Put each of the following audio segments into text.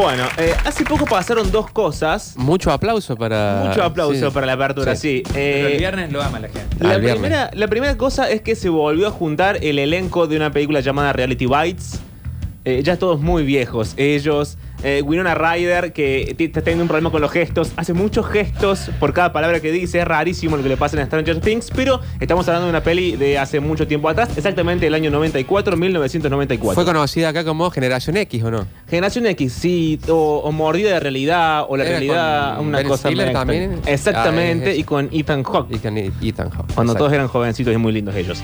Bueno, eh, hace poco pasaron dos cosas. Mucho aplauso para. Mucho aplauso sí. para la apertura, sí. Sí. Pero Eh, el viernes lo ama la gente. la, Al viernes. primera, la primera cosa es que se volvió a juntar el elenco de una película llamada Reality Bites. Eh, ya todos muy viejos. Ellos, eh, Winona Ryder, que está teniendo un problema con los gestos, hace muchos gestos por cada palabra que dice. Es rarísimo lo que le pasa en Stranger Things, pero estamos hablando de una peli de hace mucho tiempo atrás, exactamente el año 94, 1994. Fue conocida acá como Generación X, ¿o no? Generación X, sí, o, o mordida de realidad, o la Era realidad, una Ben cosa extraña. Exactamente, Ah, es y con Ethan Hawke. Y con Ethan Hawke. Cuando todos eran jovencitos y muy lindos ellos.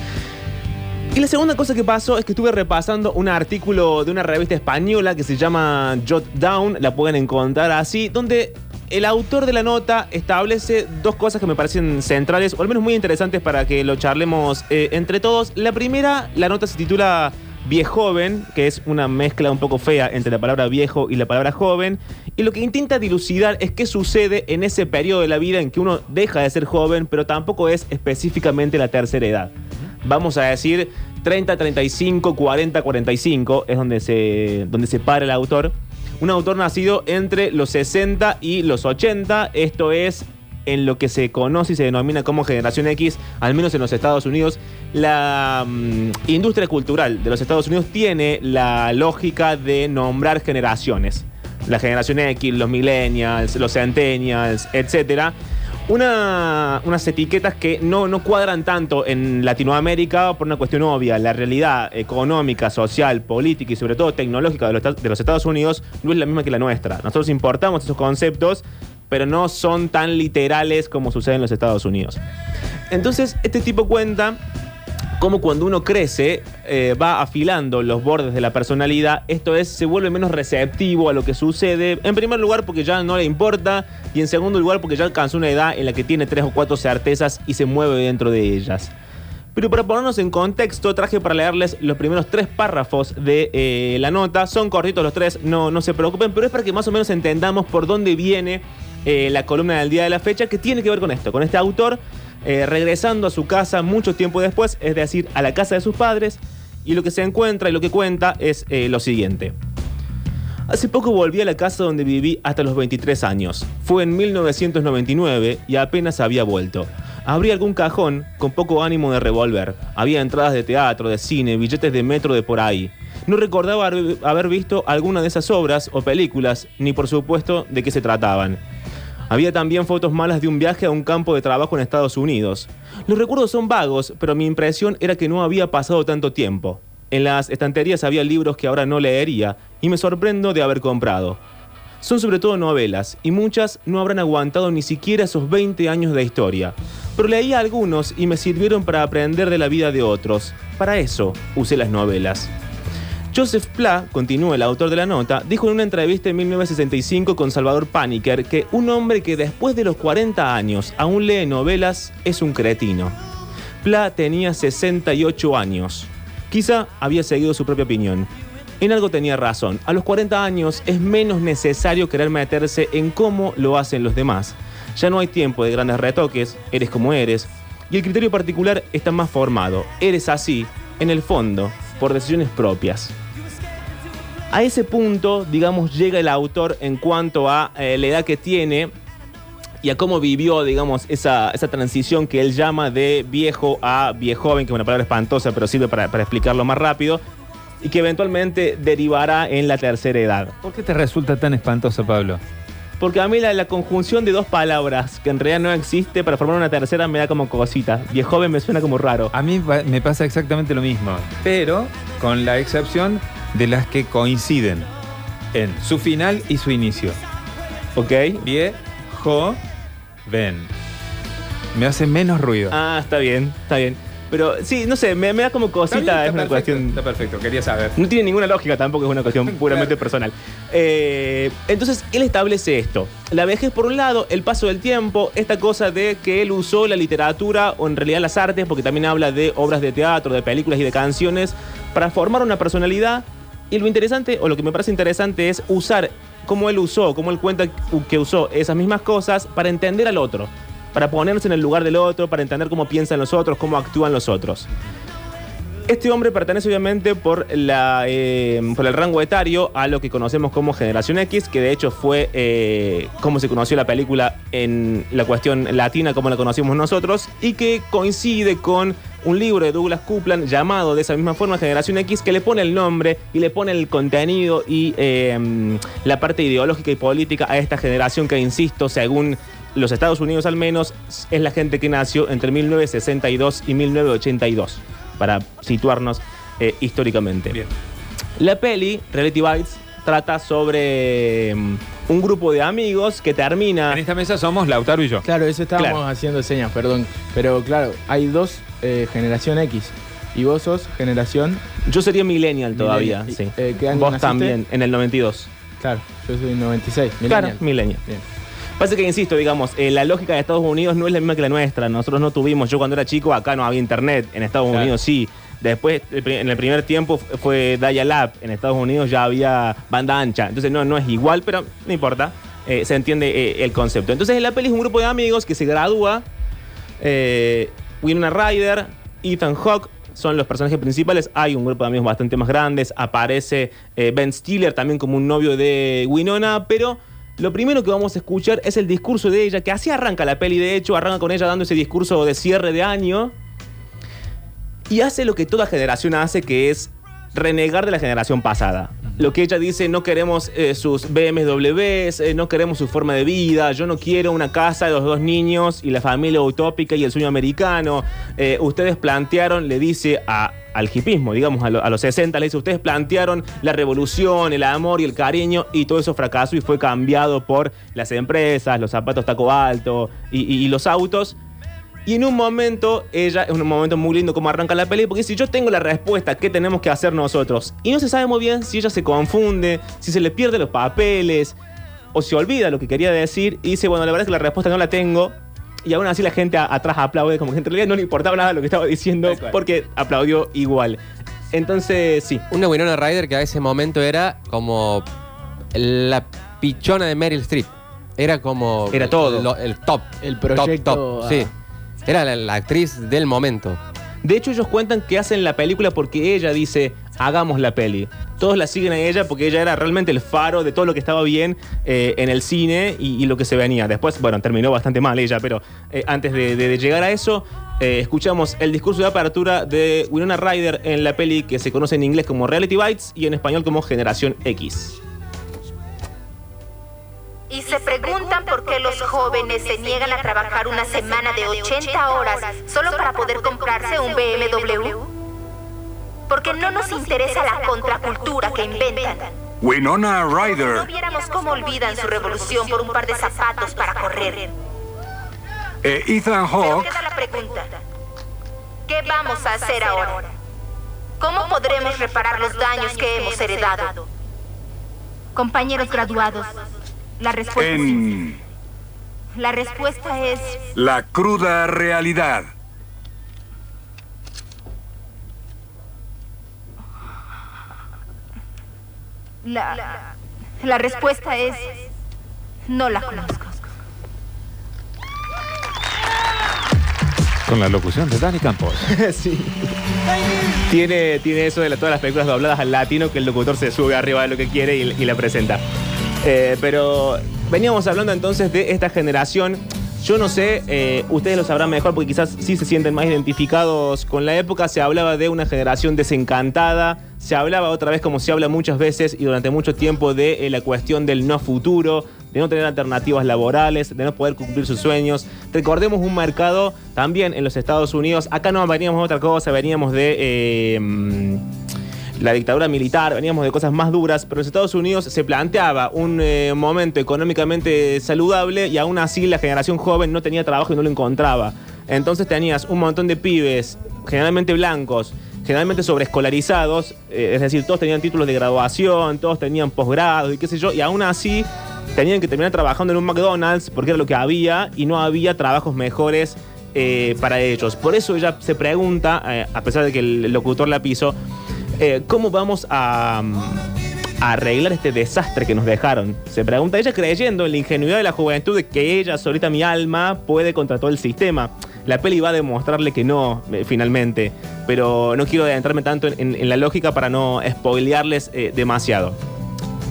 Y la segunda cosa que pasó es que estuve repasando un artículo de una revista española que se llama Jot Down, la pueden encontrar así, donde el autor de la nota establece dos cosas que me parecen centrales, o al menos muy interesantes para que lo charlemos eh, entre todos. La primera, la nota se titula Viejoven, que es una mezcla un poco fea entre la palabra viejo y la palabra joven. Y lo que intenta dilucidar es qué sucede en ese periodo de la vida en que uno deja de ser joven, pero tampoco es específicamente la tercera edad. Vamos a decir 30, 35, 40, 45, es donde se, donde se para el autor. Un autor nacido entre los 60 y los 80, esto es en lo que se conoce y se denomina como generación X, al menos en los Estados Unidos, la mm, industria cultural de los Estados Unidos tiene la lógica de nombrar generaciones. La generación X, los millennials, los centennials, etcétera. Una- unas etiquetas que no, no cuadran tanto en Latinoamérica por una cuestión obvia. La realidad económica, social, política y sobre todo tecnológica de los, de los Estados Unidos no es la misma que la nuestra. Nosotros importamos esos conceptos, pero no son tan literales como sucede en los Estados Unidos. Entonces, este tipo cuenta cómo cuando uno crece eh, va afilando los bordes de la personalidad, esto es, se vuelve menos receptivo a lo que sucede, en primer lugar porque ya no le importa y en segundo lugar porque ya alcanzó una edad en la que tiene tres o cuatro certezas y se mueve dentro de ellas. Pero para ponernos en contexto, traje para leerles los primeros tres párrafos de eh, la nota. Son cortitos los tres, no, no se preocupen, pero es para que más o menos entendamos por dónde viene eh, la columna del día de la fecha, que tiene que ver con esto, con este autor eh, regresando a su casa mucho tiempo después, es decir, a la casa de sus padres, y lo que se encuentra y lo que cuenta es eh, lo siguiente. Hace poco volví a la casa donde viví hasta los 23 años. Fue en 1999 y apenas había vuelto. Abrí algún cajón con poco ánimo de revolver. Había entradas de teatro, de cine, billetes de metro de por ahí. No recordaba haber- visto alguna de esas obras o películas, ni por supuesto de qué se trataban. Había también fotos malas de un viaje a un campo de trabajo en Estados Unidos. Los recuerdos son vagos, pero mi impresión era que no había pasado tanto tiempo. En las estanterías había libros que ahora no leería y me sorprendo de haber comprado. Son sobre todo novelas y muchas no habrán aguantado ni siquiera esos 20 años de historia. Pero leí algunos y me sirvieron para aprender de la vida de otros. Para eso usé las novelas. Joseph Pla, continúa el autor de la nota, dijo en una entrevista en 1965 con Salvador Paniker que un hombre que después de los 40 años aún lee novelas es un cretino. Pla tenía 68 años. Quizá había seguido su propia opinión. En algo tenía razón. A los 40 años es menos necesario querer meterse en cómo lo hacen los demás. Ya no hay tiempo de grandes retoques, eres como eres, y el criterio particular está más formado. Eres así, en el fondo, por decisiones propias. A ese punto, digamos, llega el autor en cuanto a eh, la edad que tiene y a cómo vivió, digamos, esa, esa transición que él llama de viejo a viejoven, que es una palabra espantosa, pero sirve para, para explicarlo más rápido, y que eventualmente derivará en la tercera edad. ¿Por qué te resulta tan espantoso, Pablo? Porque a mí la, la conjunción de dos palabras que en realidad no existe para formar una tercera me da como cosita. Viejoven me suena como raro. A mí me pasa exactamente lo mismo, pero con la excepción de las que coinciden en su final y su inicio. ¿Ok? Viejo, ven. Me hace menos ruido. Ah, está bien, está bien. Pero sí, no sé, me, me da como cosita, bien, es una perfecto, cuestión... Está perfecto, quería saber. No tiene ninguna lógica tampoco, es una cuestión puramente personal. Eh, entonces, él establece esto. La vejez por un lado, el paso del tiempo, esta cosa de que él usó la literatura o en realidad las artes, porque también habla de obras de teatro, de películas y de canciones, para formar una personalidad. Y lo interesante, o lo que me parece interesante, es usar cómo él usó, cómo él cuenta que usó esas mismas cosas para entender al otro, para ponerse en el lugar del otro, para entender cómo piensan los otros, cómo actúan los otros. Este hombre pertenece obviamente eh, por el rango etario a lo que conocemos como Generación X, que de hecho fue eh, como se conoció la película en la cuestión latina, como la conocimos nosotros, y que coincide con un libro de Douglas Coupland llamado de esa misma forma Generación X, que le pone el nombre y le pone el contenido y eh, la parte ideológica y política a esta generación que, insisto, según los Estados Unidos al menos, es la gente que nació entre 1962 y 1982 para situarnos eh, históricamente. Bien. La peli, Reality Bites, trata sobre mm, un grupo de amigos que termina... En esta mesa somos Lautaro y yo. Claro, eso estábamos Claro. haciendo señas, perdón. Pero claro, hay dos eh, generación X. Y vos sos generación. Yo sería millennial todavía, Millennial. sí. Eh, ¿qué año Vos naciste? también, en el 92. Claro, yo soy 96. Claro, millennial. millennial. Bien. Pasa que, insisto, digamos, eh, la lógica de Estados Unidos no es la misma que la nuestra. Nosotros no tuvimos, yo cuando era chico, acá no había internet. En Estados Claro. Unidos sí. Después, en el primer tiempo fu- fue Dial-Up. En Estados Unidos ya había banda ancha. Entonces no, no es igual, pero no importa. Eh, se entiende eh, el concepto. Entonces en la peli es un grupo de amigos que se gradúa. Winona Ryder, Ethan Hawke son los personajes principales. Hay un grupo de amigos bastante más grandes. Aparece eh, Ben Stiller también como un novio de Winona. Pero lo primero que vamos a escuchar es el discurso de ella, que así arranca la peli. De hecho, arranca con ella dando ese discurso de cierre de año. Y hace lo que toda generación hace, que es renegar de la generación pasada. Lo que ella dice, no queremos eh, sus BMWs, eh, no queremos su forma de vida, yo no quiero una casa de los dos niños y la familia utópica y el sueño americano. Eh, ustedes plantearon, le dice a- al hipismo, digamos, a, a los 60, le dice, ustedes plantearon la revolución, el amor y el cariño y todo eso fracasó y fue cambiado por las empresas, los zapatos taco alto y- y- y los autos. Y en un momento, ella, es un momento muy lindo como arranca la peli, porque si yo tengo la respuesta, ¿qué tenemos que hacer nosotros? Y no se sabe muy bien si ella se confunde, si se le pierde los papeles, o se olvida lo que quería decir, y dice, bueno, la verdad es que la respuesta no la tengo. Y aún así la gente a- atrás aplaude, como que en realidad no le importaba nada lo que estaba diciendo, porque aplaudió igual. Entonces, sí. Una Winona Ryder que a ese momento era como la pichona de Meryl Streep. Era como. Era todo. lo- el top. El proyecto Top, top. a- Sí. Era la, la actriz del momento. De hecho, ellos cuentan que hacen la película porque ella dice, hagamos la peli. Todos la siguen a ella porque ella era realmente el faro de todo lo que estaba bien eh, en el cine y, lo que se venía. Después, bueno, terminó bastante mal ella, pero eh, antes de llegar a eso, eh, escuchamos el discurso de apertura de Winona Ryder en la peli que se conoce en inglés como Reality Bites y en español como Generación X. Y se preguntan por qué los jóvenes se niegan a trabajar una semana de 80 horas solo para poder comprarse un BMW. Porque no nos interesa la contracultura que inventan. Winona No Ryder. viéramos cómo olvidan su revolución por un par de zapatos para correr. E Ethan Pero Hawke. queda la pregunta. ¿Qué vamos a hacer ahora? ¿Cómo podremos reparar los daños que hemos heredado? Compañeros graduados, la respuesta. En La respuesta es la cruda realidad. La la respuesta es no la conozco. Con la locución de Dani Campos. sí. Tiene, tiene eso de la- todas las películas dobladas al latino que el locutor se sube arriba de lo que quiere y, y la presenta. Eh, pero veníamos hablando entonces de esta generación. Yo no sé, eh, ustedes lo sabrán mejor porque quizás sí se sienten más identificados con la época. Se hablaba de una generación desencantada. Se hablaba otra vez, como se habla muchas veces y durante mucho tiempo, de eh, la cuestión del no futuro, de no tener alternativas laborales, de no poder cumplir sus sueños. Recordemos un mercado también en los Estados Unidos. Acá no veníamos de otra cosa, veníamos de. eh, la dictadura militar, veníamos de cosas más duras, pero en los Estados Unidos se planteaba un eh, momento económicamente saludable y aún así la generación joven no tenía trabajo y no lo encontraba. Entonces tenías un montón de pibes, generalmente blancos, generalmente sobreescolarizados, eh, es decir, todos tenían títulos de graduación, todos tenían posgrados y qué sé yo, y aún así tenían que terminar trabajando en un McDonald's porque era lo que había y no había trabajos mejores eh, para ellos. Por eso ella se pregunta, a pesar de que el locutor la piso, eh, ¿cómo vamos a, mm, a arreglar este desastre que nos dejaron? Se pregunta ella creyendo en la ingenuidad de la juventud de que ella, solita mi alma, puede contra todo el sistema. La peli va a demostrarle que no, eh, finalmente. Pero no quiero adentrarme tanto en la lógica para no spoilearles eh, demasiado.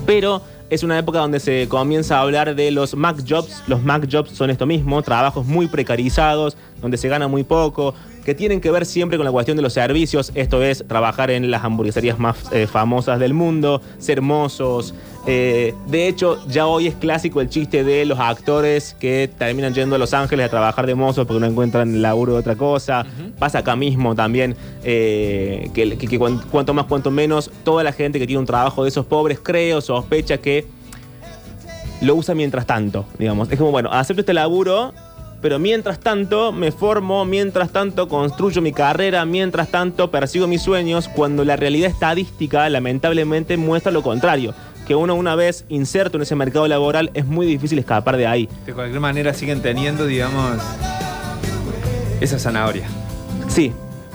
Pero es una época donde se comienza a hablar de los Mac Jobs. Los Mac Jobs son esto mismo, trabajos muy precarizados, donde se gana muy poco, que tienen que ver siempre con la cuestión de los servicios. Esto es trabajar en las hamburgueserías más eh, famosas del mundo, ser mozos. Eh, de hecho, ya hoy es clásico el chiste de los actores que terminan yendo a Los Ángeles a trabajar de mozos porque no encuentran laburo de otra cosa. Pasa acá mismo también, eh, que, que- que cuan- cuanto más, cuanto menos, toda la gente que tiene un trabajo de esos pobres cree o sospecha que lo usa mientras tanto, digamos. Es como, bueno, acepto este laburo, pero mientras tanto me formo, mientras tanto construyo mi carrera, mientras tanto persigo mis sueños, cuando la realidad estadística lamentablemente muestra lo contrario. Que uno una vez inserto en ese mercado laboral es muy difícil escapar de ahí. De cualquier manera siguen teniendo, digamos, esa zanahoria. Sí,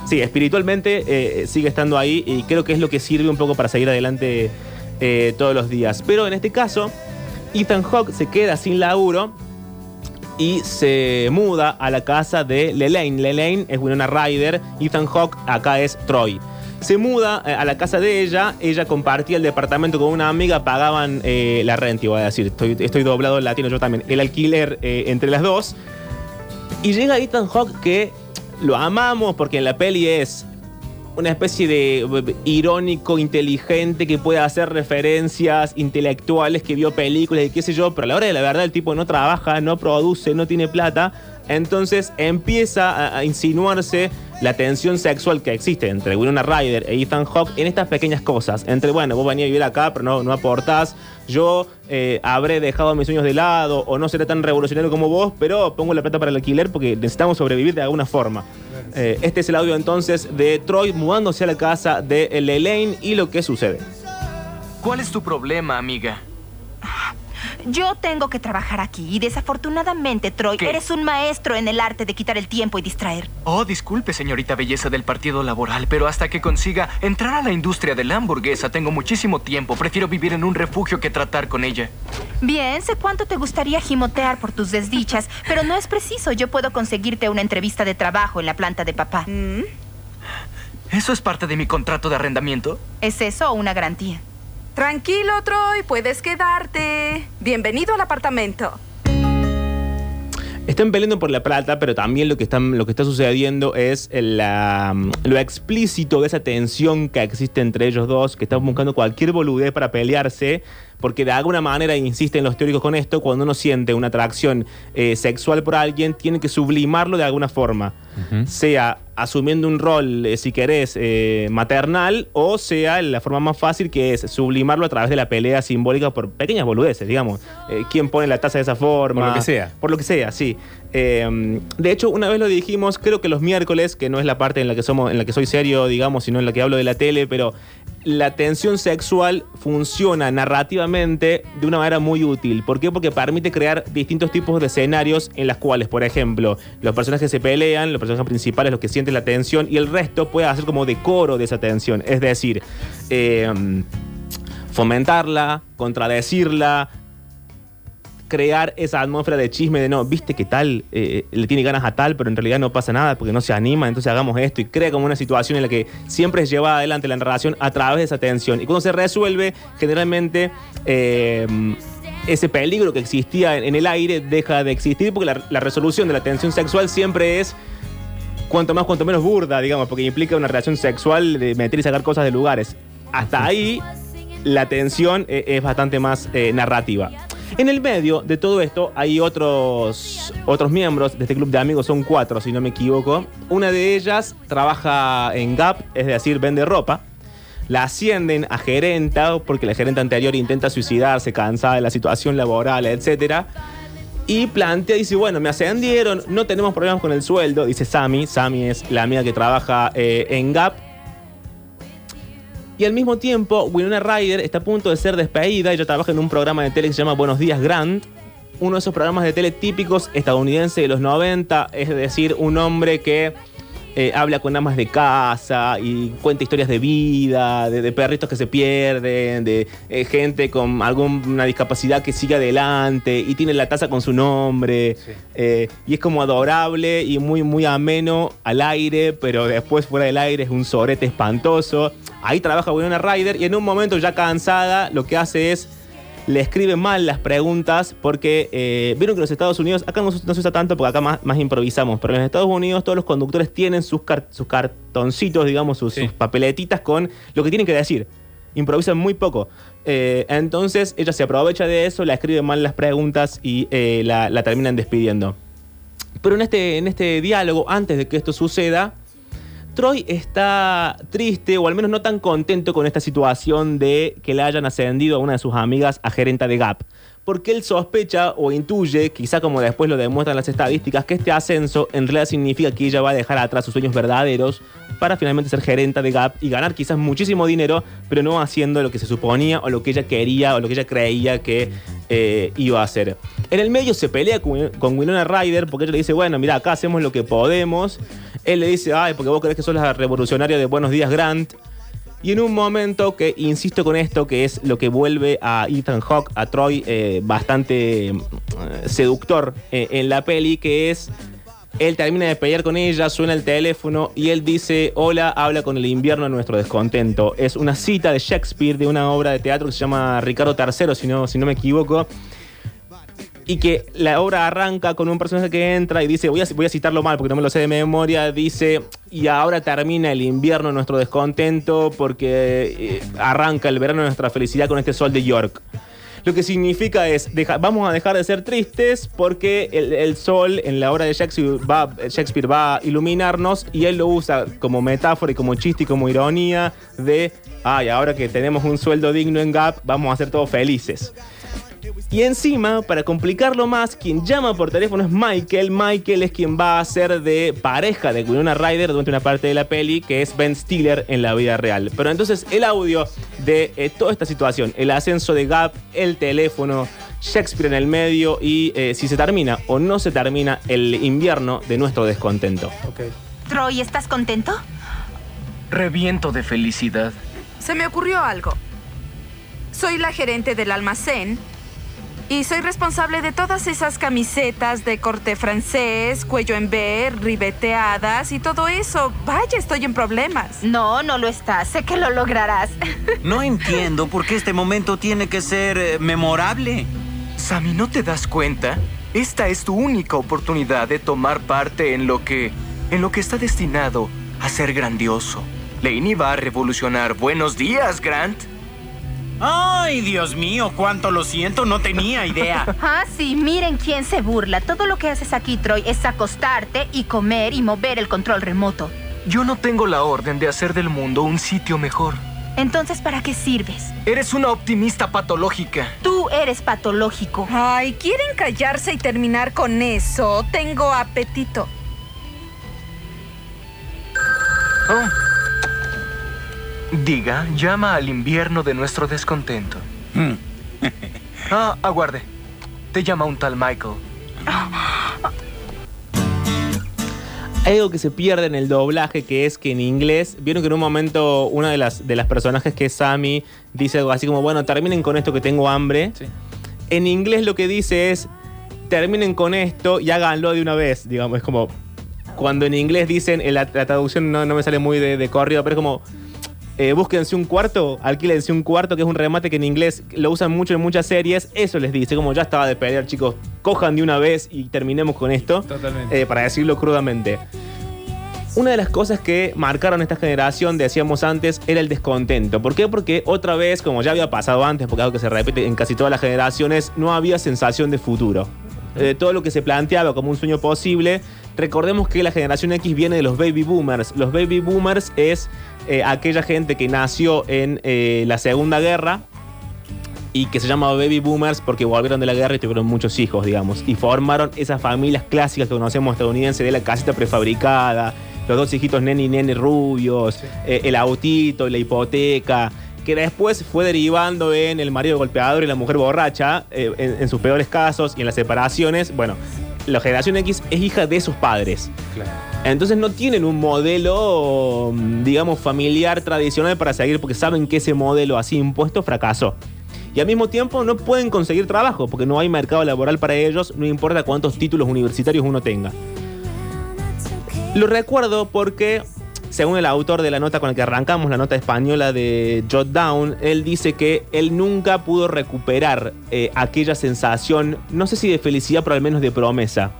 sí, espiritualmente eh, sigue estando ahí y creo que es lo que sirve un poco para seguir adelante eh, todos los días. Pero en este caso, Ethan Hawke se queda sin laburo y se muda a la casa de Lelaine. Lelaine es Winona Ryder, Ethan Hawke acá es Troy. Se muda eh, a la casa de ella, ella compartía el departamento con una amiga, pagaban eh, la renta, iba a decir, estoy, doblado en latino yo también, el alquiler eh, entre las dos. Y llega Ethan Hawke que lo amamos porque en la peli es una especie de eh, irónico, inteligente, que puede hacer referencias intelectuales, que vio películas y qué sé yo, pero a la hora de la verdad el tipo no trabaja, no produce, no tiene plata. Entonces empieza a, a insinuarse la tensión sexual que existe entre Winona Ryder e Ethan Hawke en estas pequeñas cosas. Entre, bueno, vos venís a vivir acá, pero no, no aportás. Yo eh, habré dejado mis sueños de lado o no seré tan revolucionario como vos, pero pongo la plata para el alquiler porque necesitamos sobrevivir de alguna forma. Eh, este es el audio entonces de Troy mudándose a la casa de Elaine y lo que sucede. ¿Cuál es tu problema, amiga? Yo tengo que trabajar aquí y desafortunadamente, Troy, ¿Qué? eres un maestro en el arte de quitar el tiempo y distraer. Oh, disculpe, señorita belleza del Partido Laboral, pero hasta que consiga entrar a la industria de la hamburguesa tengo muchísimo tiempo. Prefiero vivir en un refugio que tratar con ella. Bien, sé cuánto te gustaría gimotear por tus desdichas, pero no es preciso. Yo puedo conseguirte una entrevista de trabajo en la planta de papá. ¿Eso es parte de mi contrato de arrendamiento? ¿Es eso o una garantía? Tranquilo, Troy, puedes quedarte. Bienvenido al apartamento. Están peleando por la plata, pero también lo que, están, lo que está sucediendo es lo explícito de esa tensión que existe entre ellos dos, que están buscando cualquier boludez para pelearse, porque de alguna manera, insisten los teóricos con esto, cuando uno siente una atracción eh, sexual por alguien, tiene que sublimarlo de alguna forma, sea asumiendo un rol, eh, si querés, eh, maternal, o sea la forma más fácil que es sublimarlo a través de la pelea simbólica por pequeñas boludeces, digamos. Eh, ¿Quién pone la taza de esa forma? Por lo que sea. Por lo que sea, sí. Eh, de hecho, una vez lo dijimos, creo que los miércoles, que no es la parte en la que somos, en la que soy serio, digamos, sino en la que hablo de la tele, pero la tensión sexual funciona narrativamente de una manera muy útil. ¿Por qué? Porque permite crear distintos tipos de escenarios en las cuales, por ejemplo, los personajes se pelean, los personajes principales, los que sienten la tensión, y el resto puede hacer como decoro de esa tensión. Es decir, eh, fomentarla, contradecirla, crear esa atmósfera de chisme de no, viste que tal eh, le tiene ganas a tal, pero en realidad no pasa nada porque no se anima, entonces hagamos esto y crea como una situación en la que siempre es llevada adelante la narración a través de esa tensión. Y cuando se resuelve, generalmente eh, ese peligro que existía en, en el aire deja de existir porque la, la resolución de la tensión sexual siempre es cuanto más, cuanto menos burda, digamos, porque implica una relación sexual de meter y sacar cosas de lugares. Hasta ahí la tensión eh, es bastante más eh, narrativa. En el medio de todo esto hay otros, otros miembros de este club de amigos, son cuatro si no me equivoco. Una de ellas trabaja en Gap, es decir, vende ropa. La ascienden a gerenta porque la gerenta anterior intenta suicidarse, cansada de la situación laboral, etc. Y plantea, dice, bueno, me ascendieron, no tenemos problemas con el sueldo, dice Sammy. Sammy es la amiga que trabaja eh, en Gap. Y al mismo tiempo, Winona Ryder está a punto de ser despedida. Ella trabaja en un programa de tele que se llama Buenos Días Grant. Uno de esos programas de tele típicos estadounidenses de los 90. Es decir, un hombre que eh, habla con amas de casa y cuenta historias de vida, de, de perritos que se pierden, de eh, gente con alguna discapacidad que sigue adelante y tiene la taza con su nombre. eh, y es como adorable y muy, muy ameno al aire, pero después fuera del aire es un sorete espantoso. Ahí trabaja Winona Ryder y en un momento ya cansada lo que hace es le escribe mal las preguntas porque eh, vieron que en los Estados Unidos, acá no, se- no se usa tanto porque acá más, más improvisamos, pero en los Estados Unidos todos los conductores tienen sus, car- sus cartoncitos, digamos, sus, Sí. sus papeletitas con lo que tienen que decir. Improvisan muy poco. Eh, entonces ella se aprovecha de eso, la escribe mal las preguntas y eh, la, la terminan despidiendo. Pero en este, en este diálogo, antes de que esto suceda, Troy está triste o al menos no tan contento con esta situación de que le hayan ascendido a una de sus amigas a gerenta de Gap. Porque él sospecha o intuye, quizá como después lo demuestran las estadísticas, que este ascenso en realidad significa que ella va a dejar atrás sus sueños verdaderos para finalmente ser gerenta de Gap y ganar quizás muchísimo dinero, pero no haciendo lo que se suponía o lo que ella quería o lo que ella creía que eh, iba a hacer. En el medio se pelea con, con Winona Ryder porque ella le dice, bueno, mira, acá hacemos lo que podemos. Él le dice, ay, porque vos crees que sos la revolucionaria de Buenos Días Grant. Y en un momento que, insisto con esto, que es lo que vuelve a Ethan Hawke, a Troy, eh, bastante eh, seductor en la peli, que es, él termina de pelear con ella, suena el teléfono y él dice, hola, habla con el invierno de nuestro descontento. Es una cita de Shakespeare, de una obra de teatro que se llama Ricardo III, si no, si no me equivoco. Y que la obra arranca con un personaje que entra y dice, voy a, voy a citarlo mal porque no me lo sé de memoria, dice, y ahora termina el invierno de nuestro descontento porque eh, arranca el verano de nuestra felicidad con este sol de York. Lo que significa es, vamos a dejar de ser tristes porque el, el sol en la obra de Shakespeare va, Shakespeare va a iluminarnos y él lo usa como metáfora y como chiste y como ironía de, ay, ahora que tenemos un sueldo digno en Gap, vamos a ser todos felices. Y encima, para complicarlo más, quien llama por teléfono es Michael. Michael es quien va a ser de pareja de Winona Ryder durante una parte de la peli, que es Ben Stiller en la vida real. Pero entonces el audio de eh, toda esta situación, el ascenso de Gap, el teléfono, Shakespeare en el medio y eh, si se termina o no se termina el invierno de nuestro descontento. Troy, ¿estás contento? Reviento de felicidad. Se me ocurrió algo. Soy la gerente del almacén y soy responsable de todas esas camisetas de corte francés, cuello en B, ribeteadas y todo eso. Vaya, estoy en problemas. No, no lo estás. Sé que lo lograrás. No entiendo por qué este momento tiene que ser eh, memorable. Sammy, ¿no te das cuenta? Esta es tu única oportunidad de tomar parte en lo que. en lo que está destinado a ser grandioso. Laney va a revolucionar. Buenos días, Grant. Ay, Dios mío, cuánto lo siento, no tenía idea. Ah, sí, miren quién se burla. Todo lo que haces aquí, Troy, es acostarte y comer y mover el control remoto. Yo no tengo la orden de hacer del mundo un sitio mejor. Entonces, ¿para qué sirves? Eres una optimista patológica. Tú eres patológico. Ay, ¿quieren callarse y terminar con eso? Tengo apetito. Oh. Diga, llama al invierno de nuestro descontento. Hmm. ah, aguarde. Te llama un tal Michael. Hay algo que se pierde en el doblaje, que es que en inglés, vieron que en un momento una de las, de las personajes que es Sammy dice algo así como, bueno, terminen con esto que tengo hambre. Sí. En inglés lo que dice es, terminen con esto y háganlo de una vez, digamos, es como, cuando en inglés dicen, en la, la traducción no, no me sale muy de, de corrido, pero es como, eh, búsquense un cuarto, alquílense un cuarto, que es un remate que en inglés lo usan mucho en muchas series, eso les dice, como ya estaba de pelear, chicos, cojan de una vez y terminemos con esto. Totalmente. Eh, para decirlo crudamente. Una de las cosas que marcaron esta generación, decíamos antes, era el descontento. ¿Por qué? Porque otra vez, como ya había pasado antes, porque es algo que se repite en casi todas las generaciones, no había sensación de futuro. Eh, todo lo que se planteaba como un sueño posible, recordemos que la generación X viene de los baby boomers. Los baby boomers es eh, aquella gente que nació en eh, la Segunda Guerra, y que se llama Baby Boomers porque volvieron de la guerra y tuvieron muchos hijos, digamos. Y formaron esas familias clásicas que conocemos estadounidenses de la casita prefabricada, los dos hijitos nene y nene rubios, eh, el autito, la hipoteca, que después fue derivando en el marido golpeador y la mujer borracha, eh, en, en sus peores casos y en las separaciones. Bueno, la generación X es hija de sus padres. Claro. Entonces no tienen un modelo, digamos, familiar tradicional para seguir porque saben que ese modelo así impuesto fracasó. Y al mismo tiempo no pueden conseguir trabajo porque no hay mercado laboral para ellos, no importa cuántos títulos universitarios uno tenga. Lo recuerdo porque, según el autor de la nota con la que arrancamos, la nota española de Jot Down, él dice que él nunca pudo recuperar eh, aquella sensación, no sé si de felicidad, pero al menos de promesa.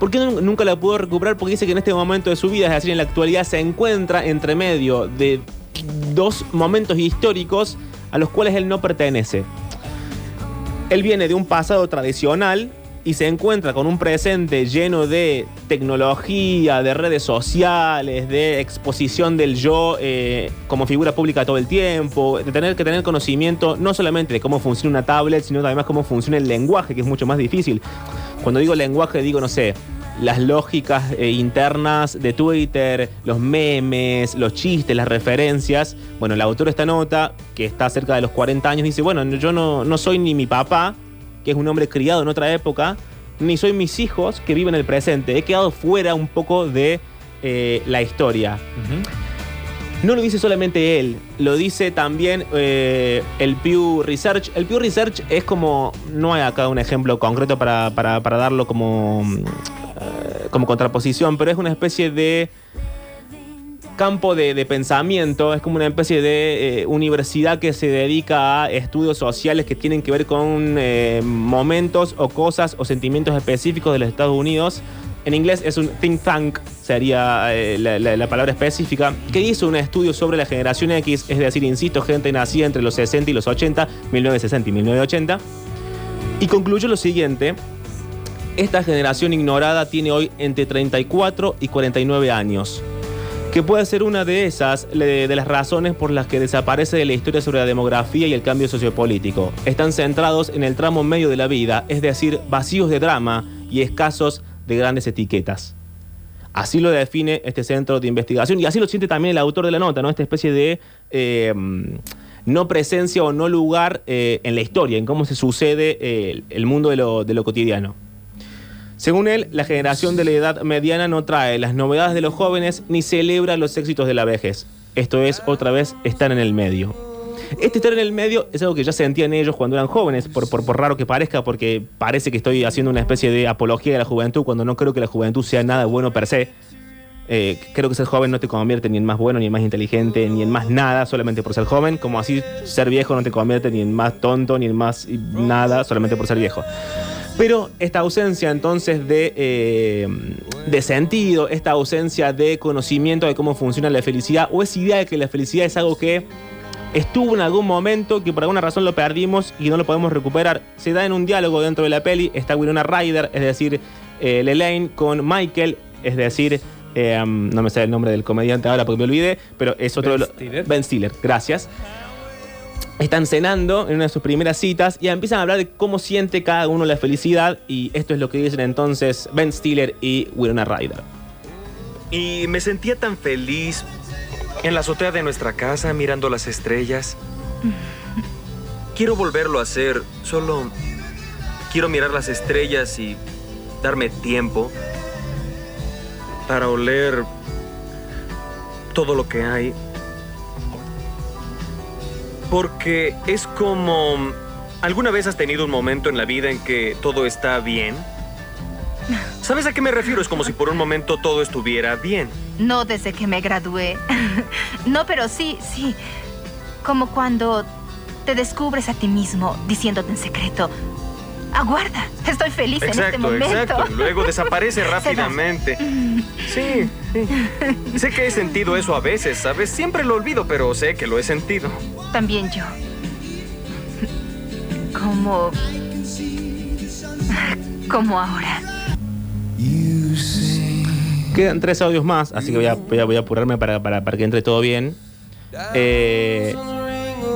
¿Por qué nun- nunca la pudo recuperar? Porque dice que en este momento de su vida, es decir, en la actualidad, se encuentra entre medio de dos momentos históricos a los cuales él no pertenece. Él viene de un pasado tradicional y se encuentra con un presente lleno de tecnología, de redes sociales, de exposición del yo eh, como figura pública todo el tiempo, de tener que tener conocimiento no solamente de cómo funciona una tablet, sino además cómo funciona el lenguaje, que es mucho más difícil. Cuando digo lenguaje, digo, no sé, las lógicas eh, internas de Twitter, los memes, los chistes, las referencias. Bueno, el autor de esta nota, que está cerca de los 40 años, dice, bueno, yo no, no soy ni mi papá, que es un hombre criado en otra época, ni soy mis hijos que viven el presente. He quedado fuera un poco de eh, la historia. No lo dice solamente él, lo dice también eh, el Pew Research. El Pew Research es como, no hay acá un ejemplo concreto para, para- para darlo como, mm, eh, como contraposición, pero es una especie de campo de, pensamiento, es como una especie de eh, universidad que se dedica a estudios sociales que tienen que ver con eh, momentos o cosas o sentimientos específicos de los Estados Unidos. En inglés es un think tank, sería eh, la, la- la palabra específica, que hizo un estudio sobre la generación X, es decir, insisto, gente nacida entre los 60 y los 80, 1960 y 1980, y concluyó lo siguiente. Esta generación ignorada tiene hoy entre 34 y 49 años que puede ser una de esas de las razones por las que desaparece de la historia sobre la demografía y el cambio sociopolítico. Están centrados en el tramo medio de la vida, es decir, vacíos de drama y escasos de grandes etiquetas. Así lo define este centro de investigación y así lo siente también el autor de la nota, ¿no? Esta especie de eh, no presencia o no lugar eh, en la historia, en cómo se sucede eh, el mundo de lo cotidiano. Según él, la generación de la edad mediana no trae las novedades de los jóvenes ni celebra los éxitos de la vejez. Esto es, otra vez, estar en el medio. Este estar en el medio es algo que ya sentían ellos cuando eran jóvenes, por, por, por raro que parezca, porque parece que estoy haciendo una especie de apología de la juventud, cuando no creo que la juventud sea nada bueno per se. Eh, creo que ser joven no te convierte ni en más bueno, ni en más inteligente, ni en más nada, solamente por ser joven, como así ser viejo no te convierte ni en más tonto, ni en más nada, solamente por ser viejo. Pero esta ausencia entonces de, eh, de sentido, esta ausencia de conocimiento de cómo funciona la felicidad, o esa idea de que la felicidad es algo que estuvo en algún momento, que por alguna razón lo perdimos y no lo podemos recuperar, se da en un diálogo dentro de la peli, está Winona Ryder, es decir, eh, Lelaine con Michael, es decir, eh, no me sé el nombre del comediante ahora porque me olvidé, pero es otro Ben de los- Stiller. Ben Stiller, gracias. Están cenando en una de sus primeras citas y empiezan a hablar de cómo siente cada uno la felicidad y esto es lo que dicen entonces Ben Stiller y Winona Ryder. Y me sentía tan feliz en la azotea de nuestra casa mirando las estrellas. Quiero volverlo a hacer, solo quiero mirar las estrellas y darme tiempo para oler todo lo que hay. Porque es como... ¿Alguna vez has tenido un momento en la vida en que todo está bien? ¿Sabes a qué me refiero? Es como si por un momento todo estuviera bien. No desde que me gradué. no, pero sí, sí. Como cuando te descubres a ti mismo diciéndote en secreto, aguarda, estoy feliz en este Exacto, momento. exacto. Luego desaparece rápidamente. Sí, sí. Sé que he sentido eso a veces, ¿sabes? Siempre lo olvido, pero sé que lo he sentido. También yo. Como... Como ahora. Quedan tres audios más, así que voy a, voy a, voy a apurarme para, para- para que entre todo bien. Eh,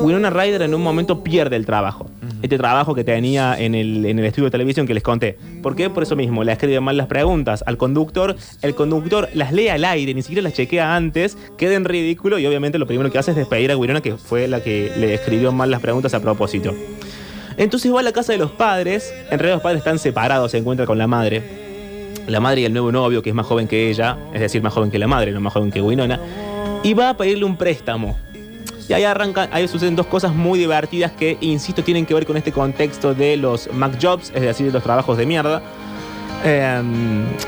Winona Ryder en un momento pierde el trabajo. Este trabajo que tenía en el, en el estudio de televisión que les conté. ¿Por qué? Por eso mismo, le escribe mal las preguntas al conductor. El conductor las lee al aire, ni siquiera las chequea antes, queda en ridículo y obviamente lo primero que hace es despedir a Winona, que fue la que le escribió mal las preguntas a propósito. Entonces va a la casa de los padres. En realidad los padres están separados, se encuentra con la madre. la madre y el nuevo novio, que es más joven que ella, es decir, más joven que la madre, no más joven que Winona, y va a pedirle un préstamo. Y ahí arrancan, ahí suceden dos cosas muy divertidas que, insisto, tienen que ver con este contexto de los Mac Jobs, es decir, de los trabajos de mierda. Eh,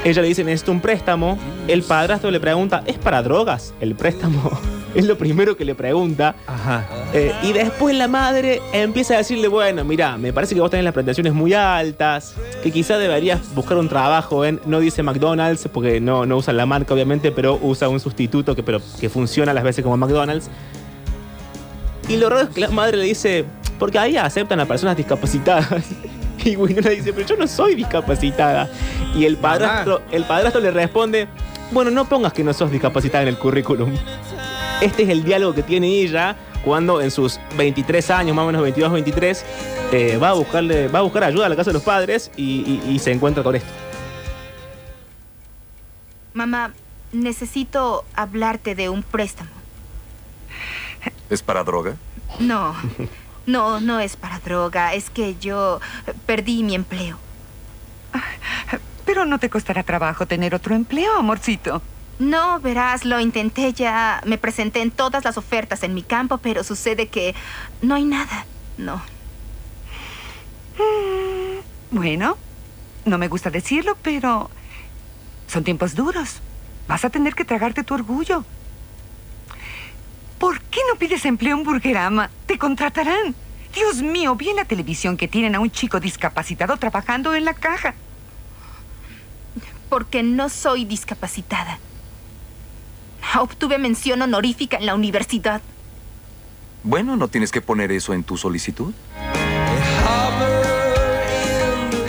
ella le dice, necesito un préstamo. El padrastro le pregunta, ¿es para drogas el préstamo? es lo primero que le pregunta. Ajá. Eh, y después la madre empieza a decirle, bueno, mira, me parece que vos tenés las pretensiones muy altas, que quizá deberías buscar un trabajo en, no dice McDonald's, porque no, no usan la marca obviamente, pero usa un sustituto que, pero, que funciona a las veces como McDonald's. Y lo raro es que la madre le dice, porque ahí aceptan a personas discapacitadas. Y Winona dice, pero yo no soy discapacitada. Y el padrastro, el padrastro le responde, bueno, no pongas que no sos discapacitada en el currículum. Este es el diálogo que tiene ella cuando en sus 23 años, más o menos 22, 23, eh, va, a buscarle, va a buscar ayuda a la casa de los padres y, y- y se encuentra con esto. Mamá, necesito hablarte de un préstamo. ¿Es para droga? No, no, no es para droga. Es que yo perdí mi empleo. Pero no te costará trabajo tener otro empleo, amorcito. No, verás, lo intenté ya. Me presenté en todas las ofertas en mi campo, pero sucede que no hay nada. No. Bueno, no me gusta decirlo, pero son tiempos duros. Vas a tener que tragarte tu orgullo. ¿Por qué no pides empleo en Burgerama? Te contratarán. Dios mío, vi en la televisión que tienen a un chico discapacitado trabajando en la caja. Porque no soy discapacitada. Obtuve mención honorífica en la universidad. Bueno, no tienes que poner eso en tu solicitud.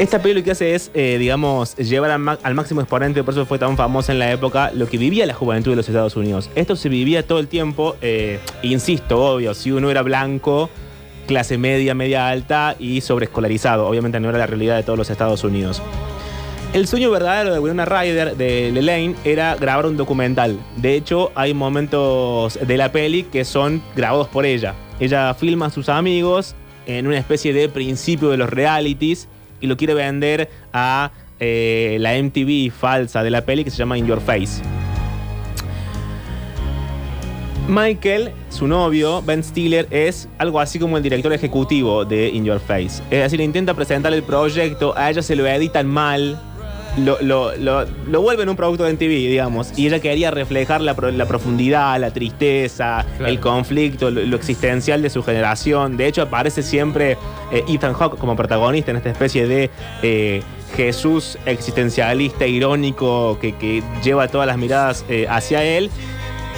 Esta peli lo que hace es, eh, digamos, llevar al, máximo exponente, por eso fue tan famosa en la época, lo que vivía la juventud de los Estados Unidos. Esto se vivía todo el tiempo, eh, insisto, obvio, si uno era blanco, clase media, media alta y sobreescolarizado. Obviamente no era la realidad de todos los Estados Unidos. El sueño verdadero de Winona Ryder, de Lelaine, era grabar un documental. De hecho, hay momentos de la peli que son grabados por ella. Ella filma a sus amigos en una especie de principio de los realities y lo quiere vender a eh, la MTV falsa de la peli que se llama In Your Face. Michael, su novio, Ben Stiller, es algo así como el director ejecutivo de In Your Face. Es decir, intenta presentar el proyecto, a ella se lo editan mal, lo, lo, lo, lo vuelven un producto de MTV, digamos. Y ella quería reflejar la, la profundidad, la tristeza, Claro. el conflicto, lo, existencial de su generación. De hecho, aparece siempre eh, Ethan Hawke como protagonista en esta especie de eh, Jesús existencialista, irónico, que, que lleva todas las miradas eh, hacia él.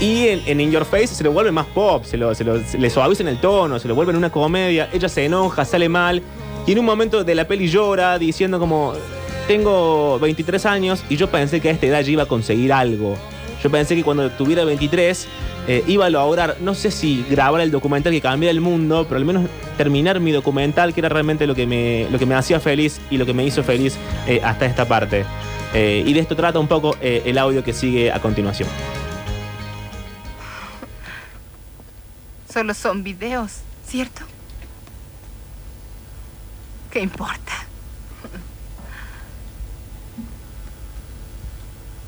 Y en, en In Your Face se lo vuelve más pop, se, lo, se, lo- le suavizan el tono, se lo vuelven una comedia. Ella se enoja, sale mal. Y en un momento de la peli llora diciendo como, tengo 23 años y yo pensé que a esta edad ya iba a conseguir algo. Yo pensé que cuando tuviera 23 eh, iba a lograr, no sé si grabar el documental que cambiara el mundo, pero al menos terminar mi documental, que era realmente lo que me, lo que me hacía feliz y lo que me hizo feliz eh, hasta esta parte. Eh, y de esto trata un poco el audio que sigue a continuación. Solo son videos, ¿cierto? ¿Qué importa?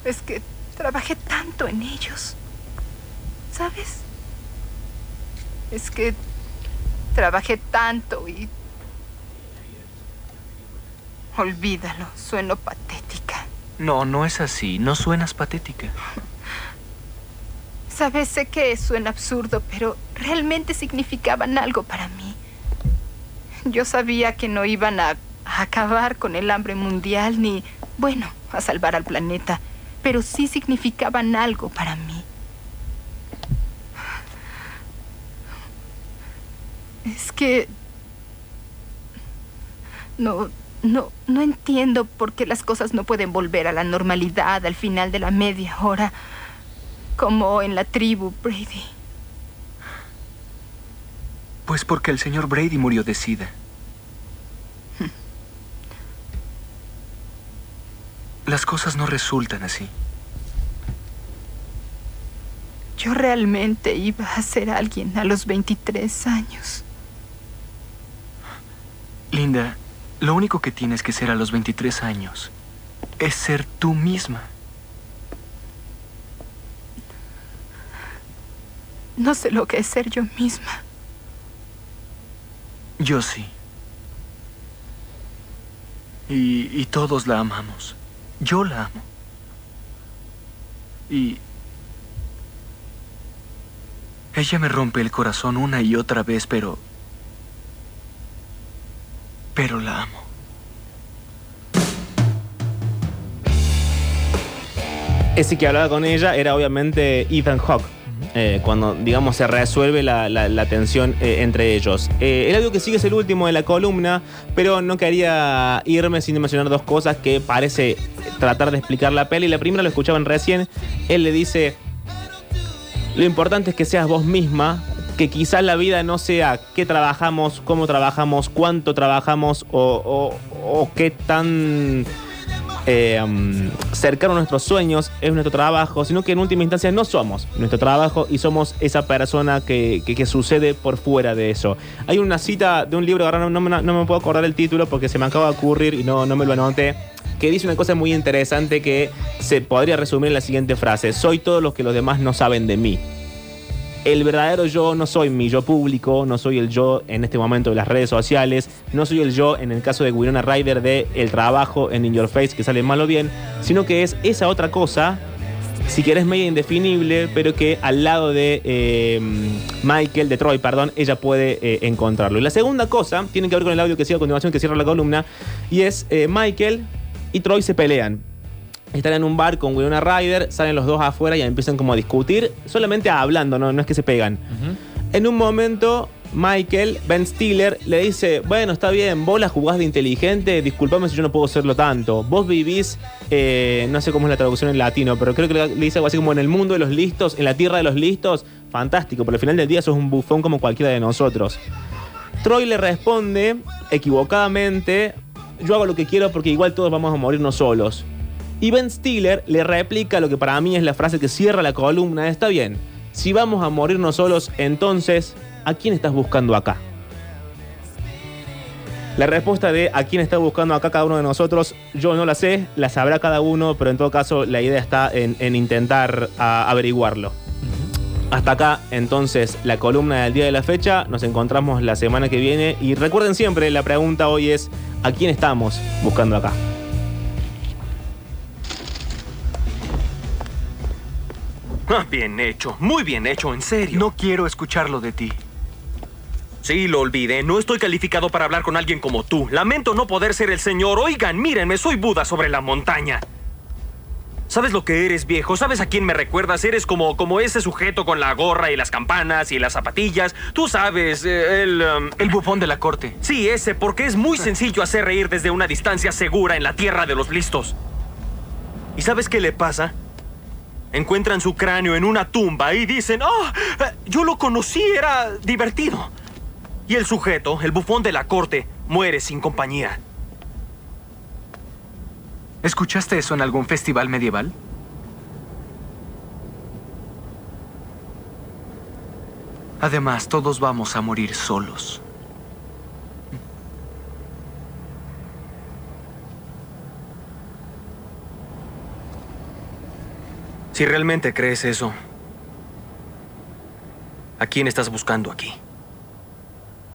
Es que trabajé tanto en ellos. ¿Sabes? Es que trabajé tanto y... Olvídalo, sueno patética. No, no es así. No suenas patética. Sabes, sé que suena absurdo, pero realmente significaban algo para mí. Yo sabía que no iban a, a acabar con el hambre mundial ni, bueno, a salvar al planeta, pero sí significaban algo para mí. Es que... No, no, no entiendo por qué las cosas no pueden volver a la normalidad al final de la media hora. Como en la tribu, Brady. Pues porque el señor Brady murió de sida. Las cosas no resultan así. Yo realmente iba a ser alguien a los 23 años. Linda, lo único que tienes que ser a los 23 años es ser tú misma. No sé lo que es ser yo misma. Yo sí. Y, y todos la amamos. Yo la amo. Y... Ella me rompe el corazón una y otra vez, pero... Pero la amo. Ese que hablaba con ella era obviamente Ethan Hawke. Eh, cuando, digamos, se resuelve la, tensión eh, entre ellos. Eh, el audio que sigue es el último de la columna, pero no quería irme sin mencionar dos cosas que parece tratar de explicar la peli. La primera lo escuchaban recién. Él le dice: Lo importante es que seas vos misma, que quizás la vida no sea qué trabajamos, cómo trabajamos, cuánto trabajamos o qué tan eh, um, cercano a nuestros sueños es nuestro trabajo, sino que en última instancia no somos nuestro trabajo y somos esa persona que, que- que sucede por fuera de eso. Hay una cita de un libro, ahora no, no no me puedo acordar el título porque se me acaba de ocurrir y no, no me lo anoté, que dice una cosa muy interesante que se podría resumir en la siguiente frase, soy todo lo que los demás no saben de mí. El verdadero yo no soy mi yo público, no soy el yo en este momento de las redes sociales, no soy el yo en el caso de Winona Ryder de el trabajo en In Your Face que sale mal o bien, sino que es esa otra cosa, si querés media indefinible, pero que al lado de eh, Michael, de Troy, perdón, ella puede eh, encontrarlo. Y la segunda cosa tiene que ver con el audio que sigue a continuación, que cierra la columna, y es eh, Michael y Troy se pelean. Están en un bar con Winona Ryder, salen los dos afuera y empiezan como a discutir, solamente hablando, no, no es que se pegan. En un momento, Michael, Ben Stiller, le dice, bueno, está bien, vos la jugás de inteligente, disculpame si yo no puedo serlo tanto. Vos vivís, eh, no sé cómo es la traducción en latino, pero creo que le dice algo así como en el mundo de los listos, en la tierra de los listos. Fantástico, pero al final del día sos un bufón como cualquiera de nosotros. Troy le responde, equivocadamente, yo hago lo que quiero porque igual todos vamos a morirnos solos. Y Ben Stiller le replica lo que para mí es la frase que cierra la columna. Está bien, si vamos a morirnos solos, entonces, ¿a quién estás buscando acá? La respuesta de a quién está buscando acá cada uno de nosotros, yo no la sé, la sabrá cada uno, pero en todo caso la idea está en, en intentar averiguarlo. Hasta acá, entonces, la columna del día de la fecha. Nos encontramos la semana que viene. Y recuerden siempre, la pregunta hoy es, ¿a quién estamos buscando acá? Ah, bien hecho, muy bien hecho, en serio. No quiero escucharlo de ti. Sí, lo olvidé. No estoy calificado para hablar con alguien como tú. Lamento no poder ser el señor. Oigan, mírenme, soy Buda sobre la montaña. ¿Sabes lo que eres, viejo? ¿Sabes a quién me recuerdas? Eres como, como ese sujeto con la gorra y las campanas y las zapatillas. Tú sabes, eh, el... um, El bufón de la corte. Sí, ese, porque es muy sencillo hacer reír desde una distancia segura en la tierra de los listos. ¿Y sabes qué le pasa? Encuentran su cráneo en una tumba y dicen, ¡Oh! eh, Yo lo conocí, era divertido. Y el sujeto, el bufón de la corte, muere sin compañía. ¿Escuchaste eso en algún festival medieval? Además, todos vamos a morir solos. Si realmente crees eso, ¿a quién estás buscando aquí?